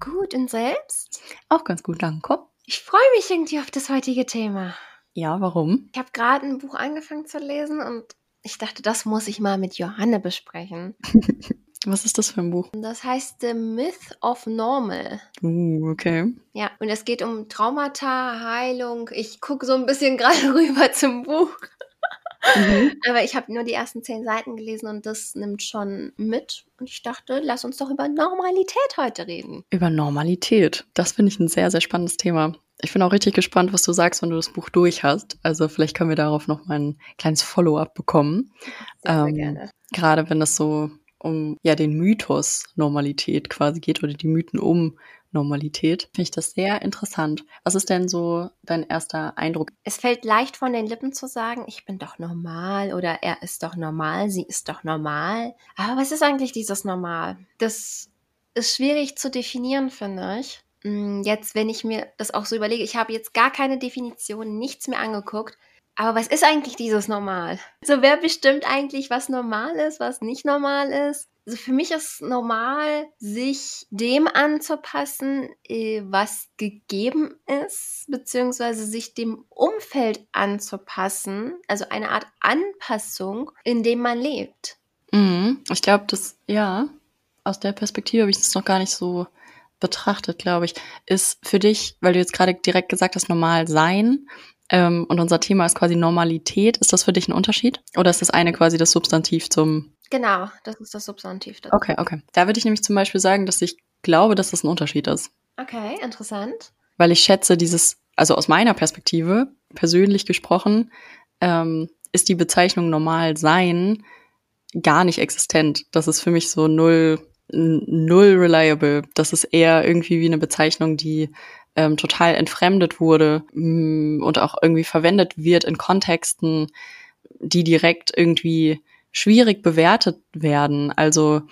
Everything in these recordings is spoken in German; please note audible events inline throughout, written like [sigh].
Gut und selbst? Auch ganz gut, danke. Ich freue mich irgendwie auf das heutige Thema. Ja, warum? Ich habe gerade ein Buch angefangen zu lesen und ich dachte, das muss ich mal mit Johanne besprechen. [laughs] Was ist das für ein Buch? Das heißt The Myth of Normal. Uh, okay. Ja, und es geht um Traumata, Heilung. Ich gucke so ein bisschen [laughs] gerade rüber zum Buch. Mhm. [laughs] Aber ich habe nur die ersten zehn Seiten gelesen und das nimmt schon mit. Und ich dachte, lass uns doch über Normalität heute reden. Über Normalität. Das finde ich ein sehr, sehr spannendes Thema. Ich bin auch richtig gespannt, was du sagst, wenn du das Buch durch hast. Also vielleicht können wir darauf noch mal ein kleines Follow-up bekommen. Sehr, sehr Ähm, gerne. Gerade wenn es so um ja den Mythos Normalität quasi geht oder die Mythen um Normalität, finde ich das sehr interessant. Was ist denn so dein erster Eindruck? Es fällt leicht von den Lippen zu sagen, ich bin doch normal oder er ist doch normal, sie ist doch normal. Aber was ist eigentlich dieses Normal? Das ist schwierig zu definieren, finde ich. Mm, Jetzt, wenn ich mir das auch so überlege, ich habe jetzt gar keine Definition, nichts mehr angeguckt. Aber was ist eigentlich dieses Normal? So, wer bestimmt eigentlich, was normal ist, was nicht normal ist? Also für mich ist normal, sich dem anzupassen, äh, was gegeben ist, beziehungsweise sich dem Umfeld anzupassen, also eine Art Anpassung, in dem man lebt. Mhm. Ich glaube, das, ja, aus der Perspektive habe ich das noch gar nicht so betrachtet, glaube ich. Ist für dich, weil du jetzt gerade direkt gesagt hast, normal sein, ähm, und unser Thema ist quasi Normalität, ist das für dich ein Unterschied? Oder ist das eine quasi das Substantiv zum Genau, das ist das Substantiv. dazu. Okay, okay. Da würde ich nämlich zum Beispiel sagen, dass ich glaube, dass das ein Unterschied ist. Okay, interessant. Weil ich schätze, dieses, also aus meiner Perspektive, persönlich gesprochen, ähm, ist die Bezeichnung normal sein gar nicht existent. Das ist für mich so null, null reliable. Das ist eher irgendwie wie eine Bezeichnung, die ähm, total entfremdet wurde mm, und auch irgendwie verwendet wird in Kontexten, die direkt irgendwie schwierig bewertet werden. Also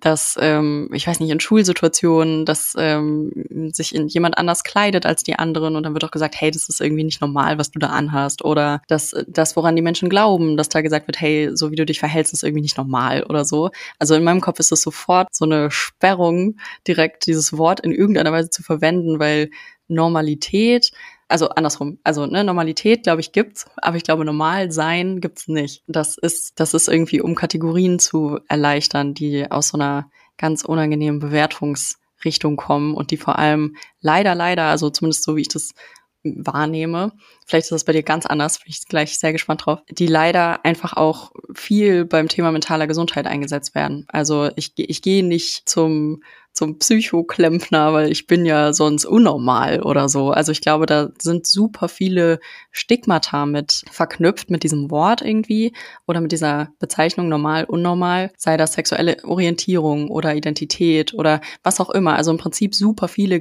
dass, ähm, ich weiß nicht, in Schulsituationen, dass ähm, sich in jemand anders kleidet als die anderen und dann wird auch gesagt, hey, das ist irgendwie nicht normal, was du da anhast. Oder dass das, woran die Menschen glauben, dass da gesagt wird, hey, so wie du dich verhältst, ist irgendwie nicht normal oder so. Also in meinem Kopf ist es sofort so eine Sperrung, direkt dieses Wort in irgendeiner Weise zu verwenden, weil Normalität also andersrum, also ne, Normalität, glaube ich, gibt's, aber ich glaube, normal sein gibt's nicht. Das ist, das ist irgendwie, um Kategorien zu erleichtern, die aus so einer ganz unangenehmen Bewertungsrichtung kommen und die vor allem leider, leider, also zumindest so wie ich das wahrnehme, vielleicht ist das bei dir ganz anders, bin ich gleich sehr gespannt drauf, die leider einfach auch viel beim Thema mentaler Gesundheit eingesetzt werden. Also ich, ich gehe nicht zum zum Psychoklempner, weil ich bin ja sonst unnormal oder so. Also ich glaube, da sind super viele Stigmata mit verknüpft mit diesem Wort irgendwie oder mit dieser Bezeichnung normal, unnormal, sei das sexuelle Orientierung oder Identität oder was auch immer. Also im Prinzip super viele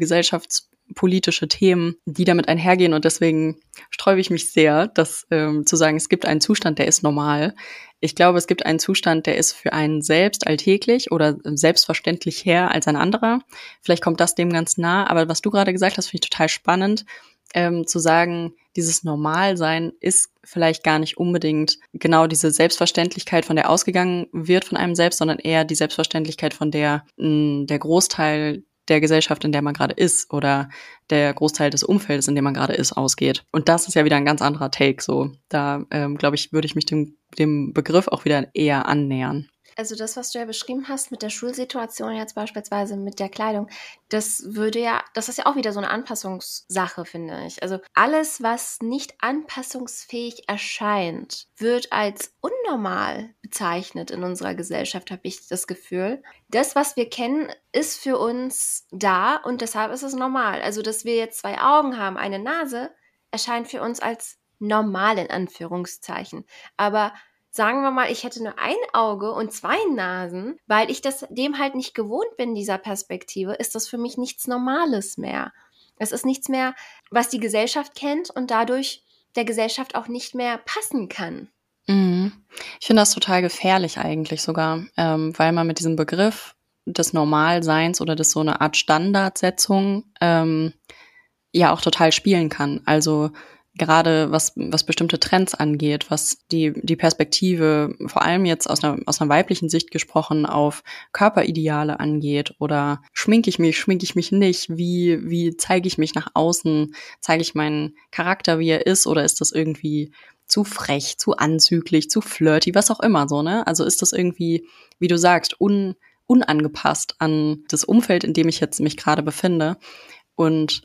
gesellschaftspolitische Themen, die damit einhergehen und deswegen sträube ich mich sehr, das ähm, zu sagen, es gibt einen Zustand, der ist normal. Ich glaube, es gibt einen Zustand, der ist für einen selbst alltäglich oder selbstverständlich her als ein anderer. Vielleicht kommt das dem ganz nah, aber was du gerade gesagt hast, finde ich total spannend, ähm, zu sagen, dieses Normalsein ist vielleicht gar nicht unbedingt genau diese Selbstverständlichkeit, von der ausgegangen wird von einem selbst, sondern eher die Selbstverständlichkeit, von der mh, der Großteil der Gesellschaft, in der man gerade ist, oder der Großteil des Umfeldes, in dem man gerade ist, ausgeht. Und das ist ja wieder ein ganz anderer Take. So, da ähm, glaube ich, würde ich mich dem, dem Begriff auch wieder eher annähern. Also das, was du ja beschrieben hast mit der Schulsituation jetzt beispielsweise mit der Kleidung, das würde ja, das ist ja auch wieder so eine Anpassungssache, finde ich. Also alles, was nicht anpassungsfähig erscheint, wird als unnormal bezeichnet in unserer Gesellschaft, habe ich das Gefühl. Das, was wir kennen, ist für uns da und deshalb ist es normal. Also, dass wir jetzt zwei Augen haben, eine Nase, erscheint für uns als normal in Anführungszeichen. Aber sagen wir mal, ich hätte nur ein Auge und zwei Nasen, weil ich das dem halt nicht gewohnt bin, dieser Perspektive, ist das für mich nichts Normales mehr. Es ist nichts mehr, was die Gesellschaft kennt und dadurch der Gesellschaft auch nicht mehr passen kann. Mhm. Ich finde das total gefährlich eigentlich sogar, ähm, weil man mit diesem Begriff des Normalseins oder des so eine Art Standardsetzung ähm, ja auch total spielen kann. Also gerade was, was bestimmte Trends angeht, was die, die Perspektive, vor allem jetzt aus einer, aus einer weiblichen Sicht gesprochen, auf Körperideale angeht oder schminke ich mich, schminke ich mich nicht, wie, wie zeige ich mich nach außen, zeige ich meinen Charakter, wie er ist oder ist das irgendwie zu frech, zu anzüglich, zu flirty, was auch immer so, ne? Also ist das irgendwie, wie du sagst, un, unangepasst an das Umfeld, in dem ich jetzt mich gerade befinde und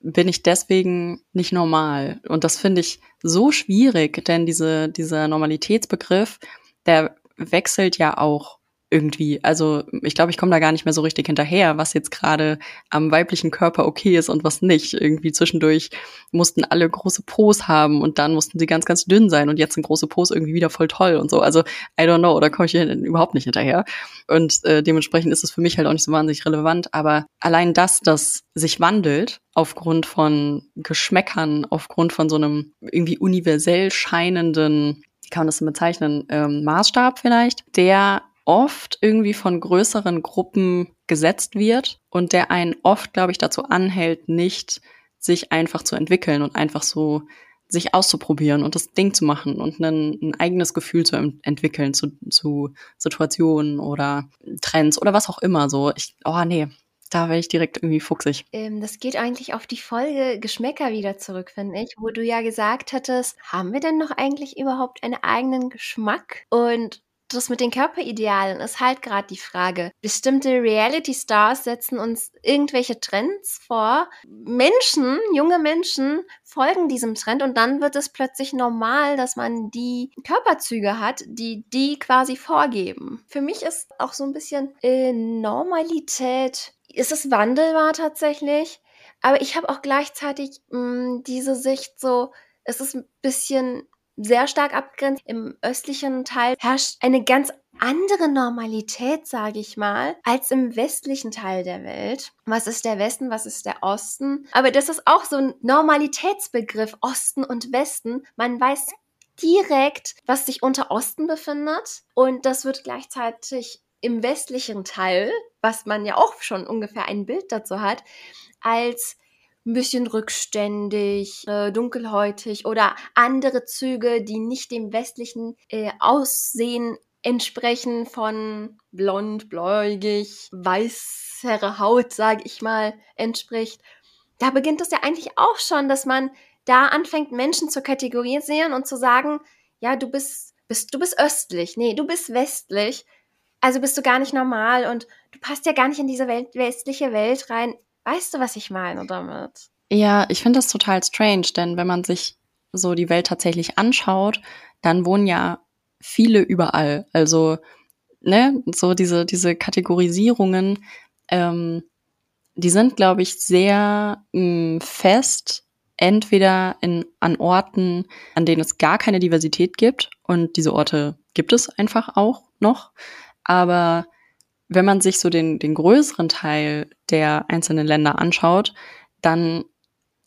bin ich deswegen nicht normal. Und das finde ich so schwierig, denn diese, dieser Normalitätsbegriff, der wechselt ja auch irgendwie. Also ich glaube, ich komme da gar nicht mehr so richtig hinterher, was jetzt gerade am weiblichen Körper okay ist und was nicht. Irgendwie zwischendurch mussten alle große Pos haben und dann mussten sie ganz, ganz dünn sein und jetzt sind große Pos irgendwie wieder voll toll und so. Also I don't know, da komme ich überhaupt nicht hinterher. Und äh, dementsprechend ist es für mich halt auch nicht so wahnsinnig relevant. Aber allein das, das sich wandelt aufgrund von Geschmäckern, aufgrund von so einem irgendwie universell scheinenden wie kann man das so bezeichnen, ähm, Maßstab vielleicht, der oft irgendwie von größeren Gruppen gesetzt wird und der einen oft, glaube ich, dazu anhält, nicht sich einfach zu entwickeln und einfach so sich auszuprobieren und das Ding zu machen und ein, ein eigenes Gefühl zu entwickeln zu, zu Situationen oder Trends oder was auch immer so. Ich, oh nee, da wäre ich direkt irgendwie fuchsig. Ähm, das geht eigentlich auf die Folge Geschmäcker wieder zurück, finde ich, wo du ja gesagt hattest, haben wir denn noch eigentlich überhaupt einen eigenen Geschmack? Und das mit den Körperidealen ist halt gerade die Frage. Bestimmte Reality-Stars setzen uns irgendwelche Trends vor. Menschen, junge Menschen folgen diesem Trend und dann wird es plötzlich normal, dass man die Körperzüge hat, die die quasi vorgeben. Für mich ist auch so ein bisschen äh, Normalität, ist es wandelbar tatsächlich, aber ich habe auch gleichzeitig mh, mm, diese Sicht so, es ist ein bisschen sehr stark abgrenzt. Im östlichen Teil herrscht eine ganz andere Normalität, sage ich mal, als im westlichen Teil der Welt. Was ist der Westen, was ist der Osten? Aber das ist auch so ein Normalitätsbegriff, Osten und Westen. Man weiß direkt, was sich unter Osten befindet und das wird gleichzeitig im westlichen Teil, was man ja auch schon ungefähr ein Bild dazu hat, als ein bisschen rückständig, äh, dunkelhäutig oder andere Züge, die nicht dem westlichen äh, Aussehen entsprechen von blond, bläugig, weißere Haut, sage ich mal, entspricht. Da beginnt es ja eigentlich auch schon, dass man da anfängt, Menschen zu kategorisieren und zu sagen, ja, du bist, bist, du bist östlich, nee, du bist westlich, also bist du gar nicht normal und du passt ja gar nicht in diese Welt, westliche Welt rein. Weißt du, was ich meine damit? Ja, ich finde das total strange, denn wenn man sich so die Welt tatsächlich anschaut, dann wohnen ja viele überall. Also, ne, so diese, diese Kategorisierungen, ähm, die sind, glaube ich, sehr mh, hm, fest, entweder in, an Orten, an denen es gar keine Diversität gibt, und diese Orte gibt es einfach auch noch. Aber wenn man sich so den, den größeren Teil der einzelnen Länder anschaut, dann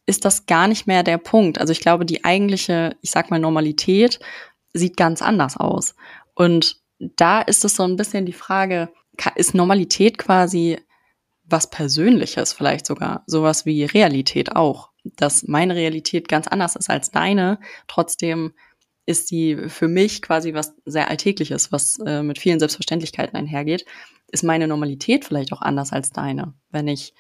ist das gar nicht mehr der Punkt. Also ich glaube, die eigentliche, ich sag mal, Normalität sieht ganz anders aus. Und da ist es so ein bisschen die Frage, ist Normalität quasi was Persönliches vielleicht sogar, sowas wie Realität auch, dass meine Realität ganz anders ist als deine, trotzdem ist sie für mich quasi was sehr Alltägliches, was äh, mit vielen Selbstverständlichkeiten einhergeht ist meine Normalität vielleicht auch anders als deine, wenn ich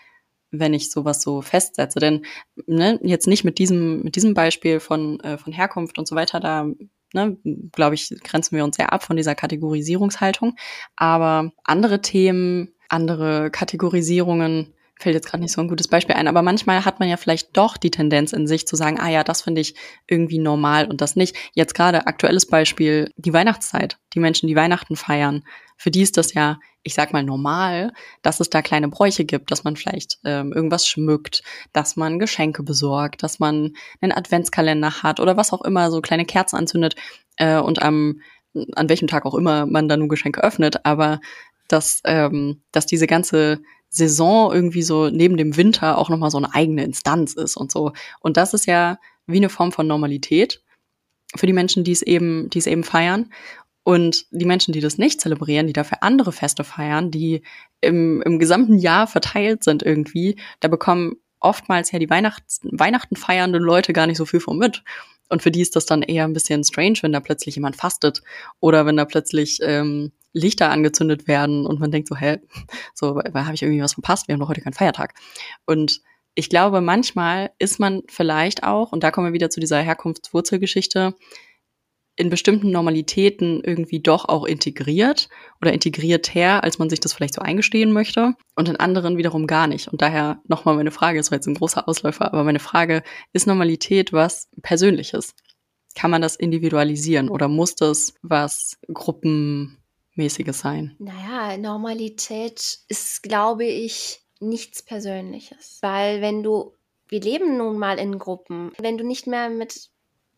wenn ich sowas so festsetze. Denn ne, jetzt nicht mit diesem mit diesem Beispiel von äh, von Herkunft und so weiter, da ne, glaube ich grenzen wir uns sehr ab von dieser Kategorisierungshaltung. Aber andere Themen, andere Kategorisierungen fällt jetzt gerade nicht so ein gutes Beispiel ein, aber manchmal hat man ja vielleicht doch die Tendenz in sich zu sagen, ah ja, das finde ich irgendwie normal und das nicht. Jetzt gerade aktuelles Beispiel, die Weihnachtszeit, die Menschen, die Weihnachten feiern, für die ist das ja, ich sag mal, normal, dass es da kleine Bräuche gibt, dass man vielleicht ähm, irgendwas schmückt, dass man Geschenke besorgt, dass man einen Adventskalender hat oder was auch immer, so kleine Kerzen anzündet äh, und am an welchem Tag auch immer man da nun Geschenke öffnet, aber dass, ähm, dass diese ganze Saison irgendwie so neben dem Winter auch nochmal so eine eigene Instanz ist und so. Und das ist ja wie eine Form von Normalität für die Menschen, die es eben, die es eben feiern. Und die Menschen, die das nicht zelebrieren, die dafür andere Feste feiern, die im, im gesamten Jahr verteilt sind irgendwie, da bekommen oftmals ja die Weihnachts Weihnachten feiernden Leute gar nicht so viel von mit. Und für die ist das dann eher ein bisschen strange, wenn da plötzlich jemand fastet oder wenn da plötzlich ähm, Lichter angezündet werden und man denkt so, hä, so, habe ich irgendwie was verpasst? Wir haben doch heute keinen Feiertag. Und ich glaube, manchmal ist man vielleicht auch, und da kommen wir wieder zu dieser Herkunftswurzelgeschichte, in bestimmten Normalitäten irgendwie doch auch integriert oder integrierter, als man sich das vielleicht so eingestehen möchte und in anderen wiederum gar nicht. Und daher nochmal meine Frage, das war jetzt ein großer Ausläufer, aber meine Frage, ist Normalität was Persönliches? Kann man das individualisieren oder muss das was Gruppenmäßiges sein? Naja, Normalität ist, glaube ich, nichts Persönliches. Weil wenn du, wir leben nun mal in Gruppen, wenn du nicht mehr mit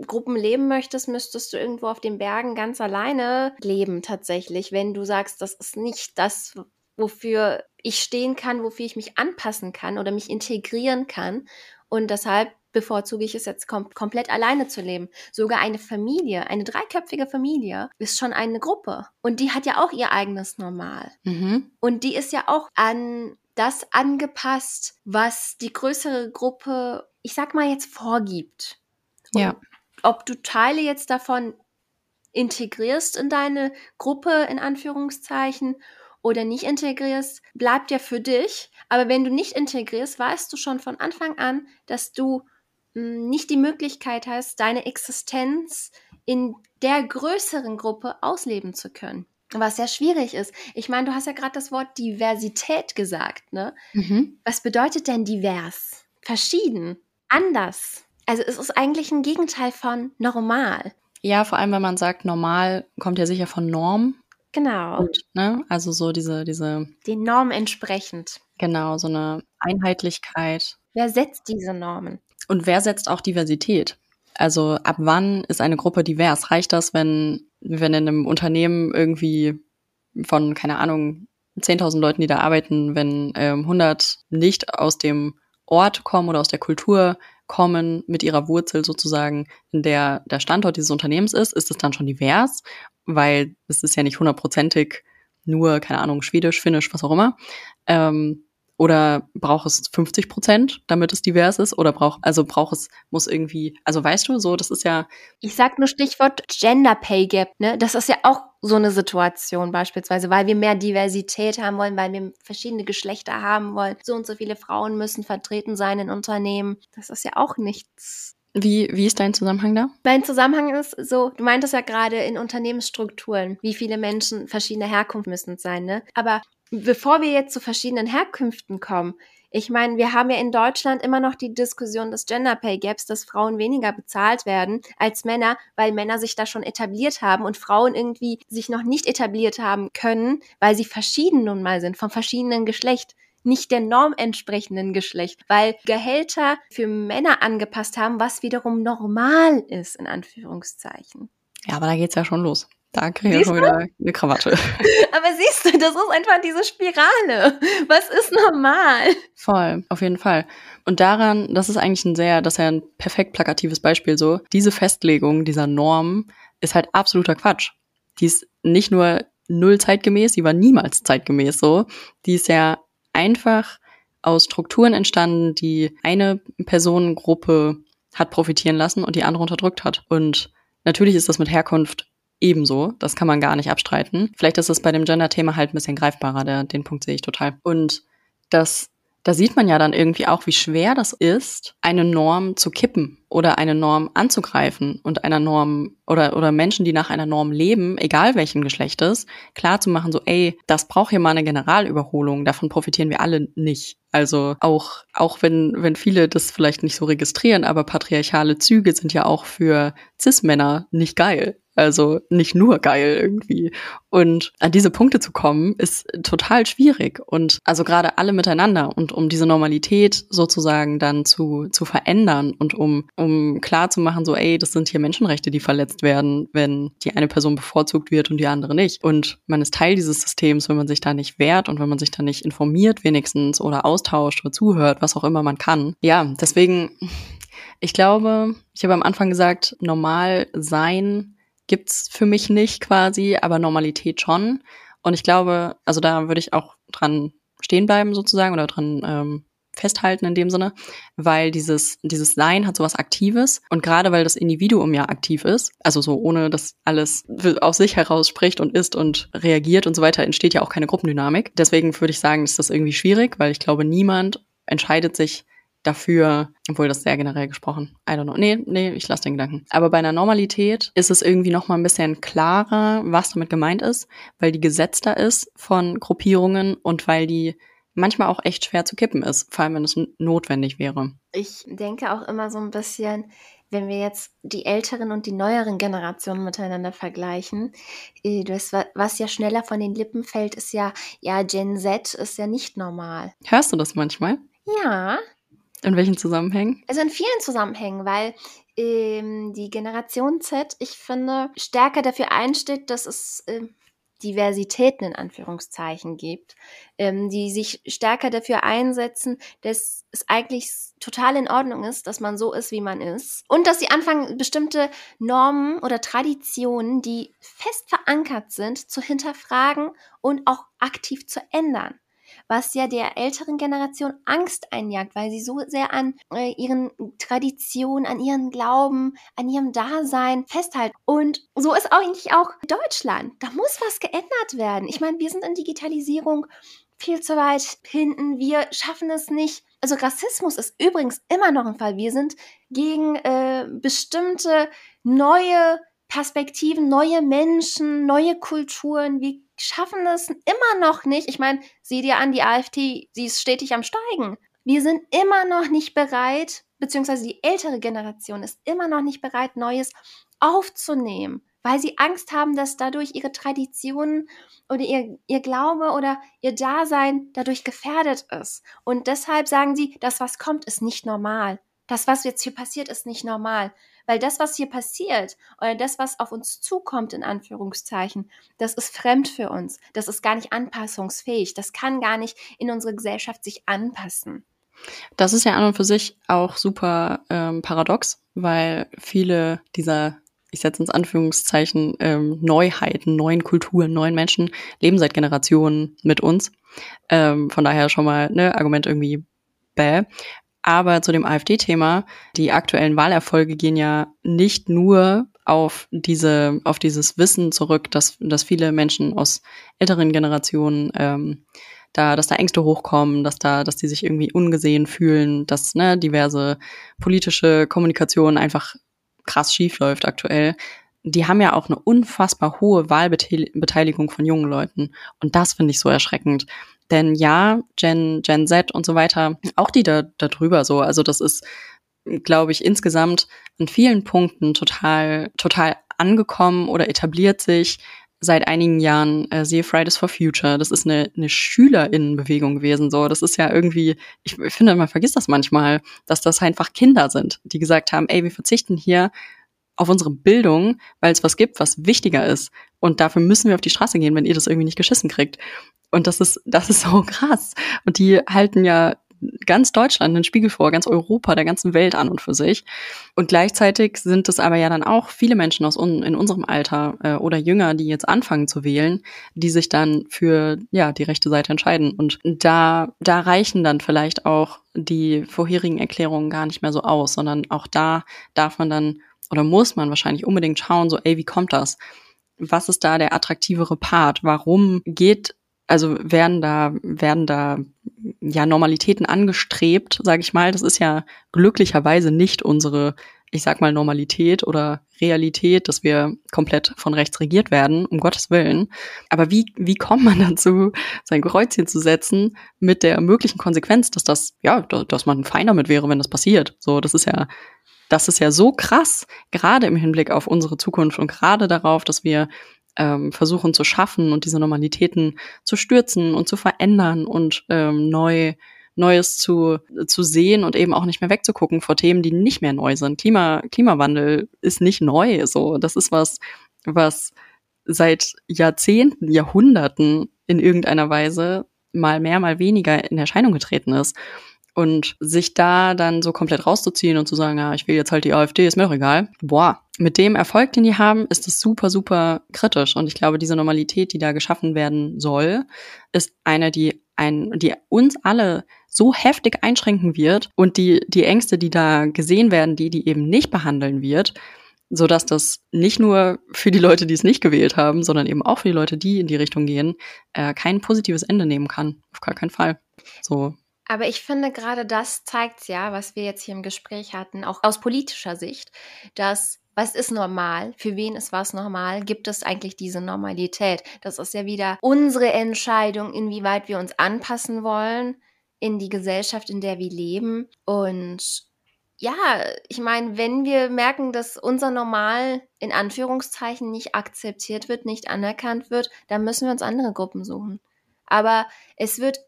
Gruppen leben möchtest, müsstest du irgendwo auf den Bergen ganz alleine leben tatsächlich. Wenn du sagst, das ist nicht das, wofür ich stehen kann, wofür ich mich anpassen kann oder mich integrieren kann. Und deshalb bevorzuge ich es jetzt kom komplett alleine zu leben. Sogar eine Familie, eine dreiköpfige Familie, ist schon eine Gruppe. Und die hat ja auch ihr eigenes Normal. Mhm. Und die ist ja auch an das angepasst, was die größere Gruppe, ich sag mal jetzt, vorgibt. Ja. Ob du Teile jetzt davon integrierst in deine Gruppe, in Anführungszeichen, oder nicht integrierst, bleibt ja für dich. Aber wenn du nicht integrierst, weißt du schon von Anfang an, dass du mh, hm, nicht die Möglichkeit hast, deine Existenz in der größeren Gruppe ausleben zu können was sehr schwierig ist. Ich meine, du hast ja gerade das Wort Diversität gesagt, ne? Mhm. Was bedeutet denn divers? Verschieden, anders. Also es ist eigentlich ein Gegenteil von normal. Ja, vor allem, wenn man sagt, normal kommt ja sicher von Norm. Genau. Und, ne, also so diese, diese. Den Normen entsprechend. Genau, so eine Einheitlichkeit. Wer setzt diese Normen? Und wer setzt auch Diversität? Also ab wann ist eine Gruppe divers? Reicht das, wenn, wenn in einem Unternehmen irgendwie von, keine Ahnung, 10.000 Leuten, die da arbeiten, wenn ähm, 100 nicht aus dem Ort kommen oder aus der Kultur kommen, mit ihrer Wurzel sozusagen, in der der Standort dieses Unternehmens ist, ist es dann schon divers, weil es ist ja nicht hundertprozentig nur, keine Ahnung, Schwedisch, Finnisch, was auch immer. Ähm, oder braucht es 50 Prozent, damit es divers ist? Oder braucht, also braucht es, muss irgendwie, also weißt du, so, das ist ja. Ich sag nur Stichwort Gender Pay Gap, ne? Das ist ja auch so eine Situation beispielsweise, weil wir mehr Diversität haben wollen, weil wir verschiedene Geschlechter haben wollen. So und so viele Frauen müssen vertreten sein in Unternehmen. Das ist ja auch nichts wie, wie ist dein Zusammenhang da? Mein Zusammenhang ist so, du meintest ja gerade in Unternehmensstrukturen, wie viele Menschen verschiedener Herkunft müssen sein, ne? Aber bevor wir jetzt zu verschiedenen Herkünften kommen, ich meine, wir haben ja in Deutschland immer noch die Diskussion des Gender Pay Gaps, dass Frauen weniger bezahlt werden als Männer, weil Männer sich da schon etabliert haben und Frauen irgendwie sich noch nicht etabliert haben können, weil sie verschieden nun mal sind, vom verschiedenen Geschlecht nicht der Norm entsprechenden Geschlecht, weil Gehälter für Männer angepasst haben, was wiederum normal ist, in Anführungszeichen. Ja, aber da geht's ja schon los. Da kriege ich schon wieder eine Krawatte. [laughs] Aber siehst du, das ist einfach diese Spirale. Was ist normal? Voll, auf jeden Fall. Und daran, das ist eigentlich ein sehr, das ist ja ein perfekt plakatives Beispiel so. Diese Festlegung dieser Norm ist halt absoluter Quatsch. Die ist nicht nur null zeitgemäß, die war niemals zeitgemäß so. Die ist ja einfach aus Strukturen entstanden, die eine Personengruppe hat profitieren lassen und die andere unterdrückt hat. Und natürlich ist das mit Herkunft ebenso. Das kann man gar nicht abstreiten. Vielleicht ist es bei dem Gender-Thema halt ein bisschen greifbarer, der, den Punkt sehe ich total. Und das, da sieht man ja dann irgendwie auch, wie schwer das ist, eine Norm zu kippen oder eine Norm anzugreifen und einer Norm oder, oder Menschen, die nach einer Norm leben, egal welchen Geschlechtes, klar zu machen, so, ey, das braucht hier mal eine Generalüberholung, davon profitieren wir alle nicht. Also auch, auch wenn, wenn viele das vielleicht nicht so registrieren, aber patriarchale Züge sind ja auch für Cis-Männer nicht geil. Also nicht nur geil irgendwie. Und an diese Punkte zu kommen, ist total schwierig. Und also gerade alle miteinander und um diese Normalität sozusagen dann zu, zu verändern und um, um klar zu machen, so, ey, das sind hier Menschenrechte, die verletzt werden, wenn die eine Person bevorzugt wird und die andere nicht. Und man ist Teil dieses Systems, wenn man sich da nicht wehrt und wenn man sich da nicht informiert wenigstens oder austauscht oder zuhört, was auch immer man kann. Ja, deswegen, ich glaube, ich habe am Anfang gesagt, normal sein gibt's für mich nicht quasi, aber Normalität schon. Und ich glaube, also da würde ich auch dran stehen bleiben sozusagen oder dran ähm, festhalten in dem Sinne, weil dieses, dieses Sein hat sowas Aktives und gerade weil das Individuum ja aktiv ist, also so ohne dass alles aus sich heraus spricht und ist und reagiert und so weiter, entsteht ja auch keine Gruppendynamik. Deswegen würde ich sagen, ist das irgendwie schwierig, weil ich glaube, niemand entscheidet sich dafür, obwohl das sehr generell gesprochen, I don't know. Nee, nee, ich lasse den Gedanken. Aber bei einer Normalität ist es irgendwie noch mal ein bisschen klarer, was damit gemeint ist, weil die gesetzter ist von Gruppierungen und weil die manchmal auch echt schwer zu kippen ist, vor allem wenn es notwendig wäre. Ich denke auch immer so ein bisschen, wenn wir jetzt die älteren und die neueren Generationen miteinander vergleichen, äh, das, was ja schneller von den Lippen fällt, ist ja, ja, Gen Z ist ja nicht normal. Hörst du das manchmal? Ja, in welchen Zusammenhängen? Also in vielen Zusammenhängen, weil ähm, die Generation Z, ich finde, stärker dafür einsteht, dass es äh, Diversitäten in Anführungszeichen gibt, ähm, die sich stärker dafür einsetzen, dass es eigentlich total in Ordnung ist, dass man so ist, wie man ist. Und dass sie anfangen, bestimmte Normen oder Traditionen, die fest verankert sind, zu hinterfragen und auch aktiv zu ändern was ja der älteren Generation Angst einjagt, weil sie so sehr an äh, ihren Traditionen, an ihren Glauben, an ihrem Dasein festhalten. Und so ist eigentlich auch Deutschland. Da muss was geändert werden. Ich meine, wir sind in Digitalisierung viel zu weit hinten. Wir schaffen es nicht. Also Rassismus ist übrigens immer noch ein Fall. Wir sind gegen äh, bestimmte neue Perspektiven, neue Menschen, neue Kulturen. Wir schaffen es immer noch nicht. Ich meine, sieh dir an, die AfD, sie ist stetig am Steigen. Wir sind immer noch nicht bereit, beziehungsweise die ältere Generation ist immer noch nicht bereit, Neues aufzunehmen, weil sie Angst haben, dass dadurch ihre Traditionen oder ihr, ihr Glaube oder ihr Dasein dadurch gefährdet ist. Und deshalb sagen sie, das, was kommt, ist nicht normal. Das, was jetzt hier passiert, ist nicht normal. Weil das, was hier passiert oder das, was auf uns zukommt, in Anführungszeichen, das ist fremd für uns. Das ist gar nicht anpassungsfähig. Das kann gar nicht in unsere Gesellschaft sich anpassen. Das ist ja an und für sich auch super ähm, paradox, weil viele dieser ich setze ins Anführungszeichen, ähm, Neuheiten, neuen Kulturen, neuen Menschen leben seit Generationen mit uns. Ähm, von daher schon mal ne Argument irgendwie bäh. Aber zu dem AfD-Thema, die aktuellen Wahlerfolge gehen ja nicht nur auf diese, auf dieses Wissen zurück, dass, dass viele Menschen aus älteren Generationen ähm, da, dass da Ängste hochkommen, dass da, dass die sich irgendwie ungesehen fühlen, dass ne, diverse politische Kommunikation einfach krass schief läuft aktuell. Die haben ja auch eine unfassbar hohe Wahlbeteiligung von jungen Leuten. Und das finde ich so erschreckend. Denn ja, Gen, Gen Z und so weiter, auch die da, da drüber so. Also das ist, glaube ich, insgesamt an vielen Punkten total, total angekommen oder etabliert sich seit einigen Jahren äh, sehe Fridays for Future. Das ist eine, eine Schülerinnenbewegung gewesen. So, das ist ja irgendwie, ich, ich finde, man vergisst das manchmal, dass das einfach Kinder sind, die gesagt haben, ey, wir verzichten hier auf unsere Bildung, weil es was gibt, was wichtiger ist. Und dafür müssen wir auf die Straße gehen, wenn ihr das irgendwie nicht geschissen kriegt. Und das ist, das ist [laughs] so krass. Und die halten ja ganz Deutschland einen Spiegel vor, ganz Europa, der ganzen Welt an und für sich. Und gleichzeitig sind es aber ja dann auch viele Menschen aus un in unserem Alter äh, oder jünger, die jetzt anfangen zu wählen, die sich dann für ja die rechte Seite entscheiden. Und da da reichen dann vielleicht auch die vorherigen Erklärungen gar nicht mehr so aus, sondern auch da darf man dann oder muss man wahrscheinlich unbedingt schauen, so ey, wie kommt das? Was ist da der attraktivere Part? Warum geht also werden da werden da ja Normalitäten angestrebt, sage ich mal. Das ist ja glücklicherweise nicht unsere, ich sag mal Normalität oder Realität, dass wir komplett von rechts regiert werden, um Gottes Willen. Aber wie wie kommt man [laughs] dazu, sein Kreuzchen zu setzen mit der möglichen Konsequenz, dass das ja, dass man fein damit wäre, wenn das passiert. So, das ist ja das ist ja so krass, gerade im Hinblick auf unsere Zukunft und gerade darauf, dass wir ähm, versuchen zu schaffen und diese Normalitäten zu stürzen und zu verändern und ähm, neu Neues zu, zu sehen und eben auch nicht mehr wegzugucken vor Themen, die nicht mehr neu sind. Klima, Klimawandel ist nicht neu. So, das ist was, was seit Jahrzehnten, Jahrhunderten in irgendeiner Weise mal mehr, mal weniger in Erscheinung getreten ist. Und sich da dann so komplett rauszuziehen und zu sagen, ja, ich will jetzt halt die AfD, ist mir doch egal. Boah, mit dem Erfolg, den die haben, ist es super, super kritisch. Und ich glaube, diese Normalität, die da geschaffen werden soll, ist eine, die ein, die uns alle so heftig einschränken wird und die, die Ängste, die da gesehen werden, die, die eben nicht behandeln wird, so dass das nicht nur für die Leute, die es nicht gewählt haben, sondern eben auch für die Leute, die in die Richtung gehen, äh, kein positives Ende nehmen kann. Auf gar keinen Fall. So. Aber ich finde, gerade das zeigt ja, was wir jetzt hier im Gespräch hatten, auch aus politischer Sicht, dass was ist normal? Für wen ist was normal? Gibt es eigentlich diese Normalität? Das ist ja wieder unsere Entscheidung, inwieweit wir uns anpassen wollen in die Gesellschaft, in der wir leben. Und ja, ich meine, wenn wir merken, dass unser Normal in Anführungszeichen nicht akzeptiert wird, nicht anerkannt wird, dann müssen wir uns andere Gruppen suchen. Aber es wird,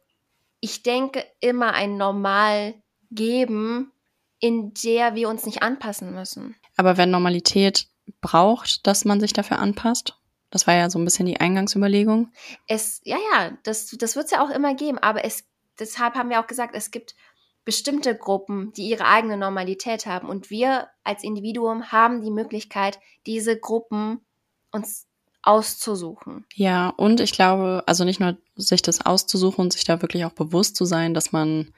ich denke, immer ein Normal geben, in der wir uns nicht anpassen müssen. Aber wenn Normalität braucht, dass man sich dafür anpasst? Das war ja so ein bisschen die Eingangsüberlegung. Es, ja, ja, das, das wird es ja auch immer geben, aber es, deshalb haben wir auch gesagt, es gibt bestimmte Gruppen, die ihre eigene Normalität haben. Und wir als Individuum haben die Möglichkeit, diese Gruppen uns auszusuchen. Ja, und ich glaube, also nicht nur sich das auszusuchen und sich da wirklich auch bewusst zu sein, dass man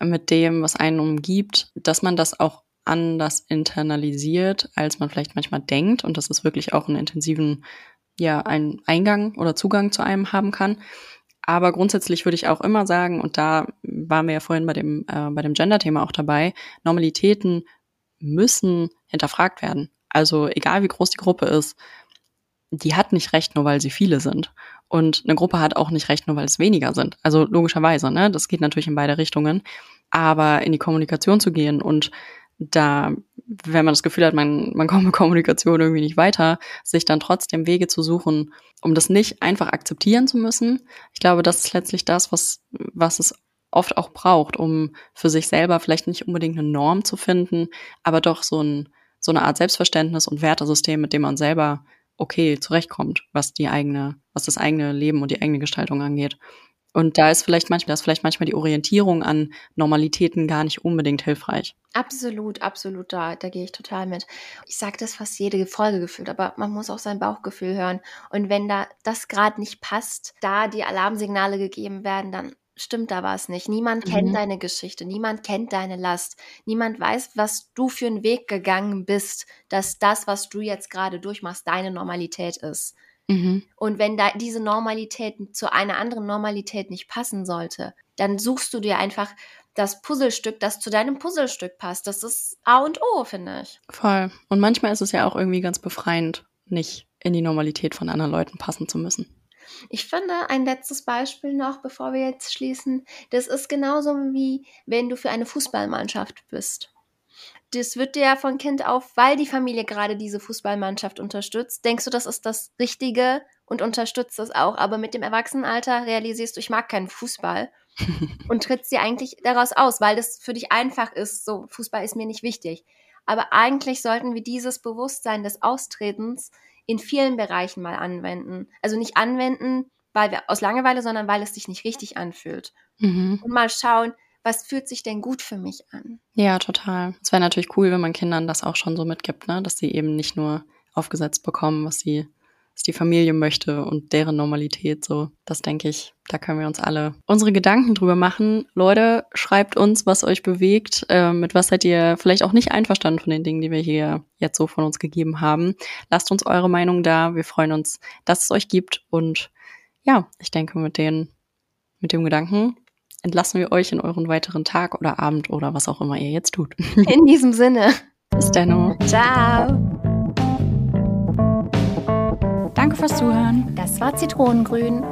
mit dem, was einen umgibt, dass man das auch anders internalisiert, als man vielleicht manchmal denkt und dass es wirklich auch einen intensiven, ja, einen Eingang oder Zugang zu einem haben kann. Aber grundsätzlich würde ich auch immer sagen, und da waren wir ja vorhin bei dem, äh, bei dem Gender-Thema auch dabei, Normalitäten müssen hinterfragt werden. Also egal wie groß die Gruppe ist, die hat nicht recht, nur weil sie viele sind. Und eine Gruppe hat auch nicht recht, nur weil es weniger sind. Also logischerweise, ne? Das geht natürlich in beide Richtungen. Aber in die Kommunikation zu gehen und da, wenn man das Gefühl hat, man, man kommt mit Kommunikation irgendwie nicht weiter, sich dann trotzdem Wege zu suchen, um das nicht einfach akzeptieren zu müssen. Ich glaube, das ist letztlich das, was, was es oft auch braucht, um für sich selber vielleicht nicht unbedingt eine Norm zu finden, aber doch so, ein, so eine Art Selbstverständnis und Wertesystem, mit dem man selber okay zurechtkommt, was die eigene, was das eigene Leben und die eigene Gestaltung angeht. Und da ist vielleicht manchmal, ist vielleicht manchmal die Orientierung an Normalitäten gar nicht unbedingt hilfreich. Absolut, absolut, da, da gehe ich total mit. Ich sage das fast jede Folge gefühlt, aber man muss auch sein Bauchgefühl hören. Und wenn da das gerade nicht passt, da die Alarmsignale gegeben werden, dann stimmt da was nicht. Niemand kennt mhm. deine Geschichte, niemand kennt deine Last, niemand weiß, was du für einen Weg gegangen bist, dass das, was du jetzt gerade durchmachst, deine Normalität ist. Mhm. Und wenn da diese Normalität zu einer anderen Normalität nicht passen sollte, dann suchst du dir einfach das Puzzlestück, das zu deinem Puzzlestück passt. Das ist A und O, finde ich. Voll. Und manchmal ist es ja auch irgendwie ganz befreiend, nicht in die Normalität von anderen Leuten passen zu müssen. Ich finde ein letztes Beispiel noch, bevor wir jetzt schließen. Das ist genauso wie wenn du für eine Fußballmannschaft bist das wird dir ja von Kind auf, weil die Familie gerade diese Fußballmannschaft unterstützt, denkst du, das ist das Richtige und unterstützt das auch. Aber mit dem Erwachsenenalter realisierst du, ich mag keinen Fußball [laughs] und trittst dir eigentlich daraus aus, weil das für dich einfach ist, so Fußball ist mir nicht wichtig. Aber eigentlich sollten wir dieses Bewusstsein des Austretens in vielen Bereichen mal anwenden. Also nicht anwenden, weil wir aus Langeweile, sondern weil es sich nicht richtig anfühlt. Mhm. Und mal schauen, was fühlt sich denn gut für mich an? Ja, total. Es wäre natürlich cool, wenn man Kindern das auch schon so mitgibt, ne? dass sie eben nicht nur aufgesetzt bekommen, was sie was die Familie möchte und deren Normalität so. Das denke ich, da können wir uns alle unsere Gedanken drüber machen. Leute, schreibt uns, was euch bewegt. Äh, mit was seid ihr vielleicht auch nicht einverstanden von den Dingen, die wir hier jetzt so von uns gegeben haben. Lasst uns eure Meinung da. Wir freuen uns, dass es euch gibt. Und ja, ich denke, mit den, mit dem Gedanken entlassen wir euch in euren weiteren Tag oder Abend oder was auch immer ihr jetzt tut. In diesem Sinne. Bis dann. Ciao. Danke fürs Zuhören. Das war Zitronengrün.